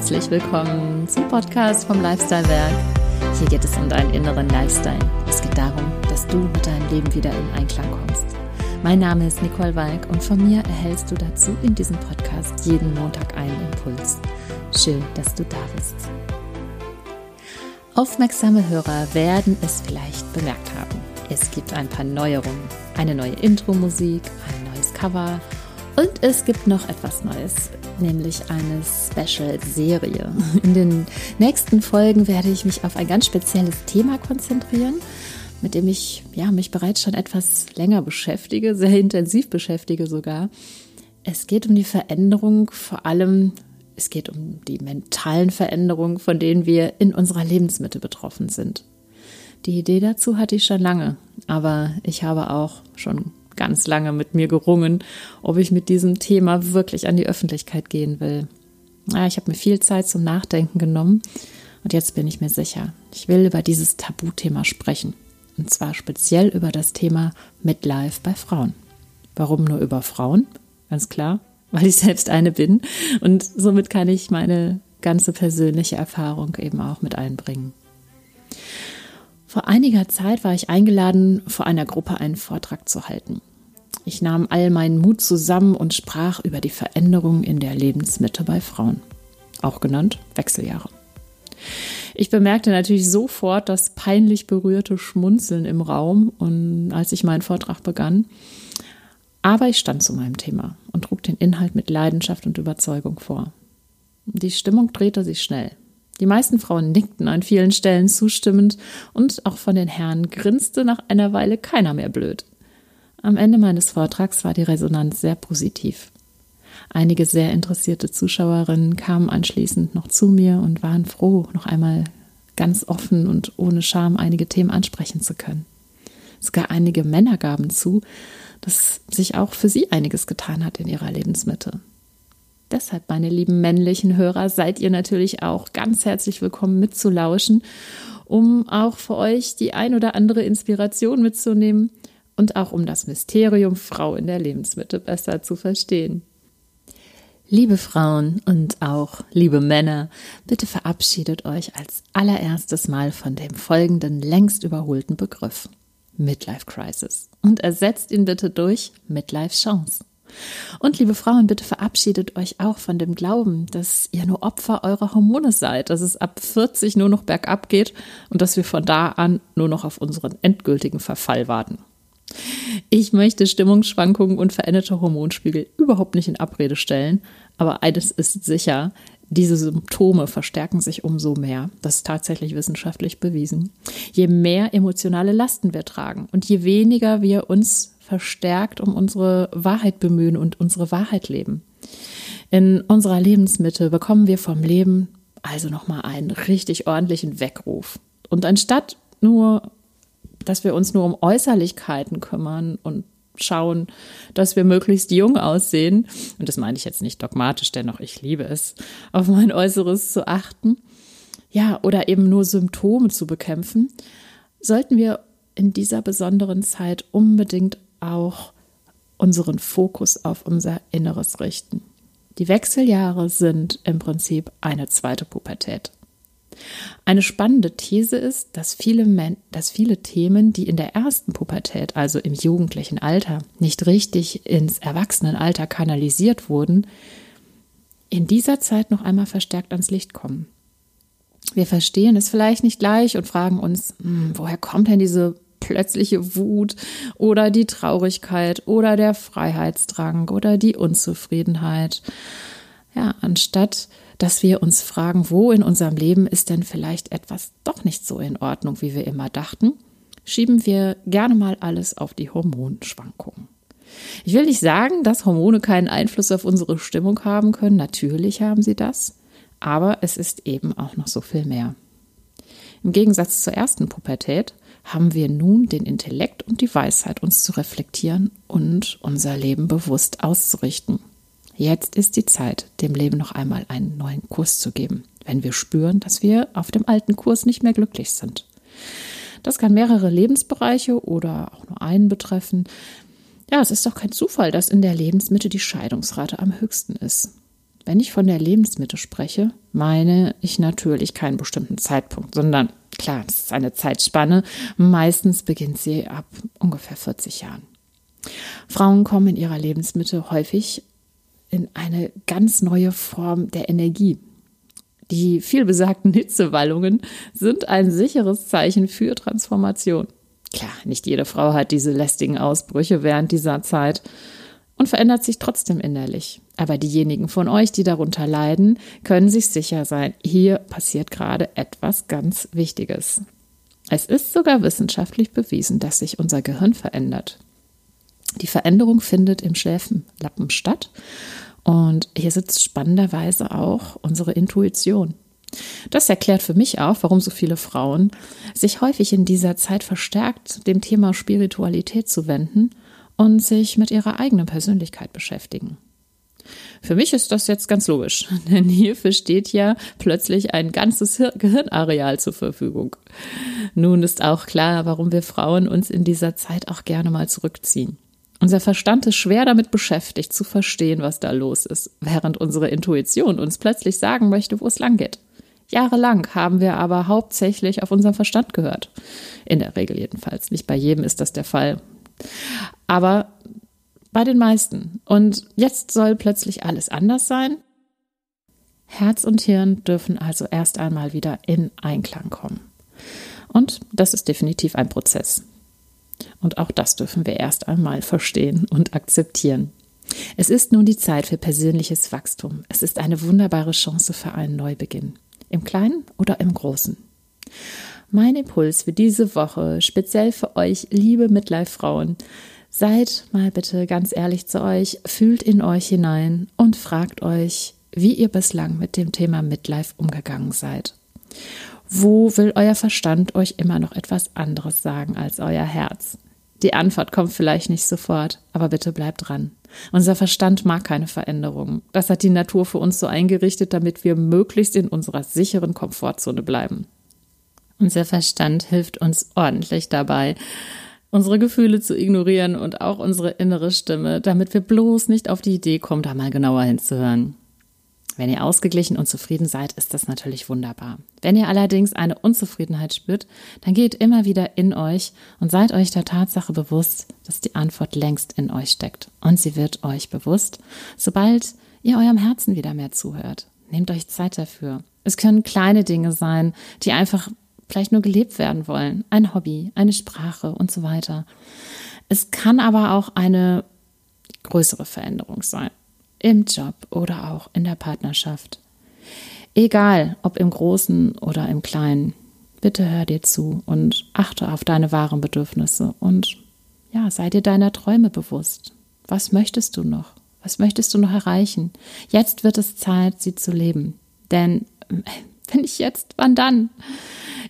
Herzlich willkommen zum Podcast vom Lifestyle Werk. Hier geht es um deinen inneren Lifestyle. Es geht darum, dass du mit deinem Leben wieder in Einklang kommst. Mein Name ist Nicole Walk und von mir erhältst du dazu in diesem Podcast jeden Montag einen Impuls. Schön, dass du da bist. Aufmerksame Hörer werden es vielleicht bemerkt haben. Es gibt ein paar Neuerungen. Eine neue Intro-Musik, ein neues Cover und es gibt noch etwas Neues, nämlich eine Special-Serie. In den nächsten Folgen werde ich mich auf ein ganz spezielles Thema konzentrieren mit dem ich ja, mich bereits schon etwas länger beschäftige, sehr intensiv beschäftige sogar. Es geht um die Veränderung, vor allem es geht um die mentalen Veränderungen, von denen wir in unserer Lebensmitte betroffen sind. Die Idee dazu hatte ich schon lange, aber ich habe auch schon ganz lange mit mir gerungen, ob ich mit diesem Thema wirklich an die Öffentlichkeit gehen will. Ja, ich habe mir viel Zeit zum Nachdenken genommen und jetzt bin ich mir sicher, ich will über dieses Tabuthema sprechen. Und zwar speziell über das Thema Midlife bei Frauen. Warum nur über Frauen? Ganz klar, weil ich selbst eine bin und somit kann ich meine ganze persönliche Erfahrung eben auch mit einbringen. Vor einiger Zeit war ich eingeladen, vor einer Gruppe einen Vortrag zu halten. Ich nahm all meinen Mut zusammen und sprach über die Veränderung in der Lebensmitte bei Frauen, auch genannt Wechseljahre. Ich bemerkte natürlich sofort das peinlich berührte Schmunzeln im Raum und als ich meinen Vortrag begann. Aber ich stand zu meinem Thema und trug den Inhalt mit Leidenschaft und Überzeugung vor. Die Stimmung drehte sich schnell. Die meisten Frauen nickten an vielen Stellen zustimmend und auch von den Herren grinste nach einer Weile keiner mehr blöd. Am Ende meines Vortrags war die Resonanz sehr positiv. Einige sehr interessierte Zuschauerinnen kamen anschließend noch zu mir und waren froh, noch einmal ganz offen und ohne Scham einige Themen ansprechen zu können. Sogar einige Männer gaben zu, dass sich auch für sie einiges getan hat in ihrer Lebensmitte. Deshalb, meine lieben männlichen Hörer, seid ihr natürlich auch ganz herzlich willkommen mitzulauschen, um auch für euch die ein oder andere Inspiration mitzunehmen und auch um das Mysterium Frau in der Lebensmitte besser zu verstehen. Liebe Frauen und auch liebe Männer, bitte verabschiedet euch als allererstes Mal von dem folgenden längst überholten Begriff Midlife Crisis und ersetzt ihn bitte durch Midlife Chance. Und liebe Frauen, bitte verabschiedet euch auch von dem Glauben, dass ihr nur Opfer eurer Hormone seid, dass es ab 40 nur noch bergab geht und dass wir von da an nur noch auf unseren endgültigen Verfall warten. Ich möchte Stimmungsschwankungen und veränderte Hormonspiegel überhaupt nicht in Abrede stellen, aber eines ist sicher, diese Symptome verstärken sich umso mehr. Das ist tatsächlich wissenschaftlich bewiesen. Je mehr emotionale Lasten wir tragen und je weniger wir uns verstärkt um unsere Wahrheit bemühen und unsere Wahrheit leben. In unserer Lebensmitte bekommen wir vom Leben also nochmal einen richtig ordentlichen Weckruf. Und anstatt nur dass wir uns nur um Äußerlichkeiten kümmern und schauen, dass wir möglichst jung aussehen. Und das meine ich jetzt nicht dogmatisch, dennoch ich liebe es, auf mein Äußeres zu achten. Ja, oder eben nur Symptome zu bekämpfen, sollten wir in dieser besonderen Zeit unbedingt auch unseren Fokus auf unser Inneres richten. Die Wechseljahre sind im Prinzip eine zweite Pubertät. Eine spannende These ist, dass viele, Men dass viele Themen, die in der ersten Pubertät, also im jugendlichen Alter, nicht richtig ins Erwachsenenalter kanalisiert wurden, in dieser Zeit noch einmal verstärkt ans Licht kommen. Wir verstehen es vielleicht nicht gleich und fragen uns, hm, woher kommt denn diese plötzliche Wut oder die Traurigkeit oder der Freiheitsdrang oder die Unzufriedenheit. Ja, anstatt dass wir uns fragen, wo in unserem Leben ist denn vielleicht etwas doch nicht so in Ordnung, wie wir immer dachten, schieben wir gerne mal alles auf die Hormonschwankungen. Ich will nicht sagen, dass Hormone keinen Einfluss auf unsere Stimmung haben können. Natürlich haben sie das. Aber es ist eben auch noch so viel mehr. Im Gegensatz zur ersten Pubertät haben wir nun den Intellekt und die Weisheit, uns zu reflektieren und unser Leben bewusst auszurichten. Jetzt ist die Zeit, dem Leben noch einmal einen neuen Kurs zu geben, wenn wir spüren, dass wir auf dem alten Kurs nicht mehr glücklich sind. Das kann mehrere Lebensbereiche oder auch nur einen betreffen. Ja, es ist doch kein Zufall, dass in der Lebensmitte die Scheidungsrate am höchsten ist. Wenn ich von der Lebensmitte spreche, meine ich natürlich keinen bestimmten Zeitpunkt, sondern klar, es ist eine Zeitspanne. Meistens beginnt sie ab ungefähr 40 Jahren. Frauen kommen in ihrer Lebensmitte häufig in eine ganz neue Form der Energie. Die vielbesagten Hitzewallungen sind ein sicheres Zeichen für Transformation. Klar, nicht jede Frau hat diese lästigen Ausbrüche während dieser Zeit und verändert sich trotzdem innerlich. Aber diejenigen von euch, die darunter leiden, können sich sicher sein, hier passiert gerade etwas ganz Wichtiges. Es ist sogar wissenschaftlich bewiesen, dass sich unser Gehirn verändert. Die Veränderung findet im Schläfenlappen statt und hier sitzt spannenderweise auch unsere Intuition. Das erklärt für mich auch, warum so viele Frauen sich häufig in dieser Zeit verstärkt dem Thema Spiritualität zuwenden und sich mit ihrer eigenen Persönlichkeit beschäftigen. Für mich ist das jetzt ganz logisch, denn hierfür steht ja plötzlich ein ganzes Gehirnareal zur Verfügung. Nun ist auch klar, warum wir Frauen uns in dieser Zeit auch gerne mal zurückziehen. Unser Verstand ist schwer damit beschäftigt, zu verstehen, was da los ist, während unsere Intuition uns plötzlich sagen möchte, wo es lang geht. Jahrelang haben wir aber hauptsächlich auf unseren Verstand gehört. In der Regel jedenfalls. Nicht bei jedem ist das der Fall. Aber bei den meisten. Und jetzt soll plötzlich alles anders sein. Herz und Hirn dürfen also erst einmal wieder in Einklang kommen. Und das ist definitiv ein Prozess. Und auch das dürfen wir erst einmal verstehen und akzeptieren. Es ist nun die Zeit für persönliches Wachstum. Es ist eine wunderbare Chance für einen Neubeginn. Im Kleinen oder im Großen. Mein Impuls für diese Woche, speziell für euch, liebe Midlife-Frauen, seid mal bitte ganz ehrlich zu euch, fühlt in euch hinein und fragt euch, wie ihr bislang mit dem Thema Midlife umgegangen seid. Wo will euer Verstand euch immer noch etwas anderes sagen als euer Herz? Die Antwort kommt vielleicht nicht sofort, aber bitte bleibt dran. Unser Verstand mag keine Veränderungen. Das hat die Natur für uns so eingerichtet, damit wir möglichst in unserer sicheren Komfortzone bleiben. Unser Verstand hilft uns ordentlich dabei, unsere Gefühle zu ignorieren und auch unsere innere Stimme, damit wir bloß nicht auf die Idee kommen, da mal genauer hinzuhören. Wenn ihr ausgeglichen und zufrieden seid, ist das natürlich wunderbar. Wenn ihr allerdings eine Unzufriedenheit spürt, dann geht immer wieder in euch und seid euch der Tatsache bewusst, dass die Antwort längst in euch steckt. Und sie wird euch bewusst, sobald ihr eurem Herzen wieder mehr zuhört. Nehmt euch Zeit dafür. Es können kleine Dinge sein, die einfach vielleicht nur gelebt werden wollen. Ein Hobby, eine Sprache und so weiter. Es kann aber auch eine größere Veränderung sein im Job oder auch in der Partnerschaft. Egal, ob im Großen oder im Kleinen, bitte hör dir zu und achte auf deine wahren Bedürfnisse und ja, sei dir deiner Träume bewusst. Was möchtest du noch? Was möchtest du noch erreichen? Jetzt wird es Zeit, sie zu leben. Denn wenn ich jetzt, wann dann?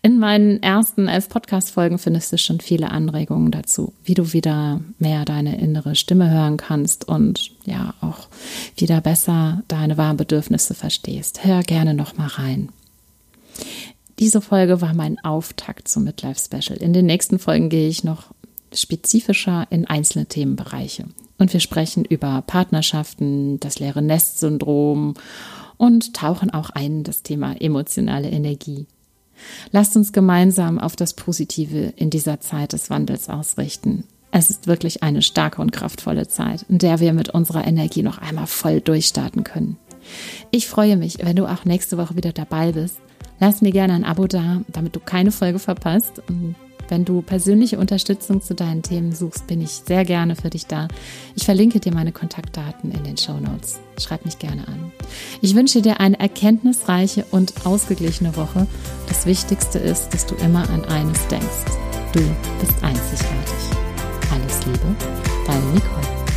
In meinen ersten elf Podcast-Folgen findest du schon viele Anregungen dazu, wie du wieder mehr deine innere Stimme hören kannst und ja auch wieder besser deine wahren Bedürfnisse verstehst. Hör gerne noch mal rein. Diese Folge war mein Auftakt zum Midlife Special. In den nächsten Folgen gehe ich noch spezifischer in einzelne Themenbereiche. Und wir sprechen über Partnerschaften, das leere Nest-Syndrom und tauchen auch ein in das Thema emotionale Energie. Lasst uns gemeinsam auf das Positive in dieser Zeit des Wandels ausrichten. Es ist wirklich eine starke und kraftvolle Zeit, in der wir mit unserer Energie noch einmal voll durchstarten können. Ich freue mich, wenn du auch nächste Woche wieder dabei bist. Lass mir gerne ein Abo da, damit du keine Folge verpasst. Und wenn du persönliche Unterstützung zu deinen Themen suchst, bin ich sehr gerne für dich da. Ich verlinke dir meine Kontaktdaten in den Show Notes. Schreib mich gerne an. Ich wünsche dir eine erkenntnisreiche und ausgeglichene Woche. Das Wichtigste ist, dass du immer an eines denkst. Du bist einzigartig. Alles Liebe, deine Nicole.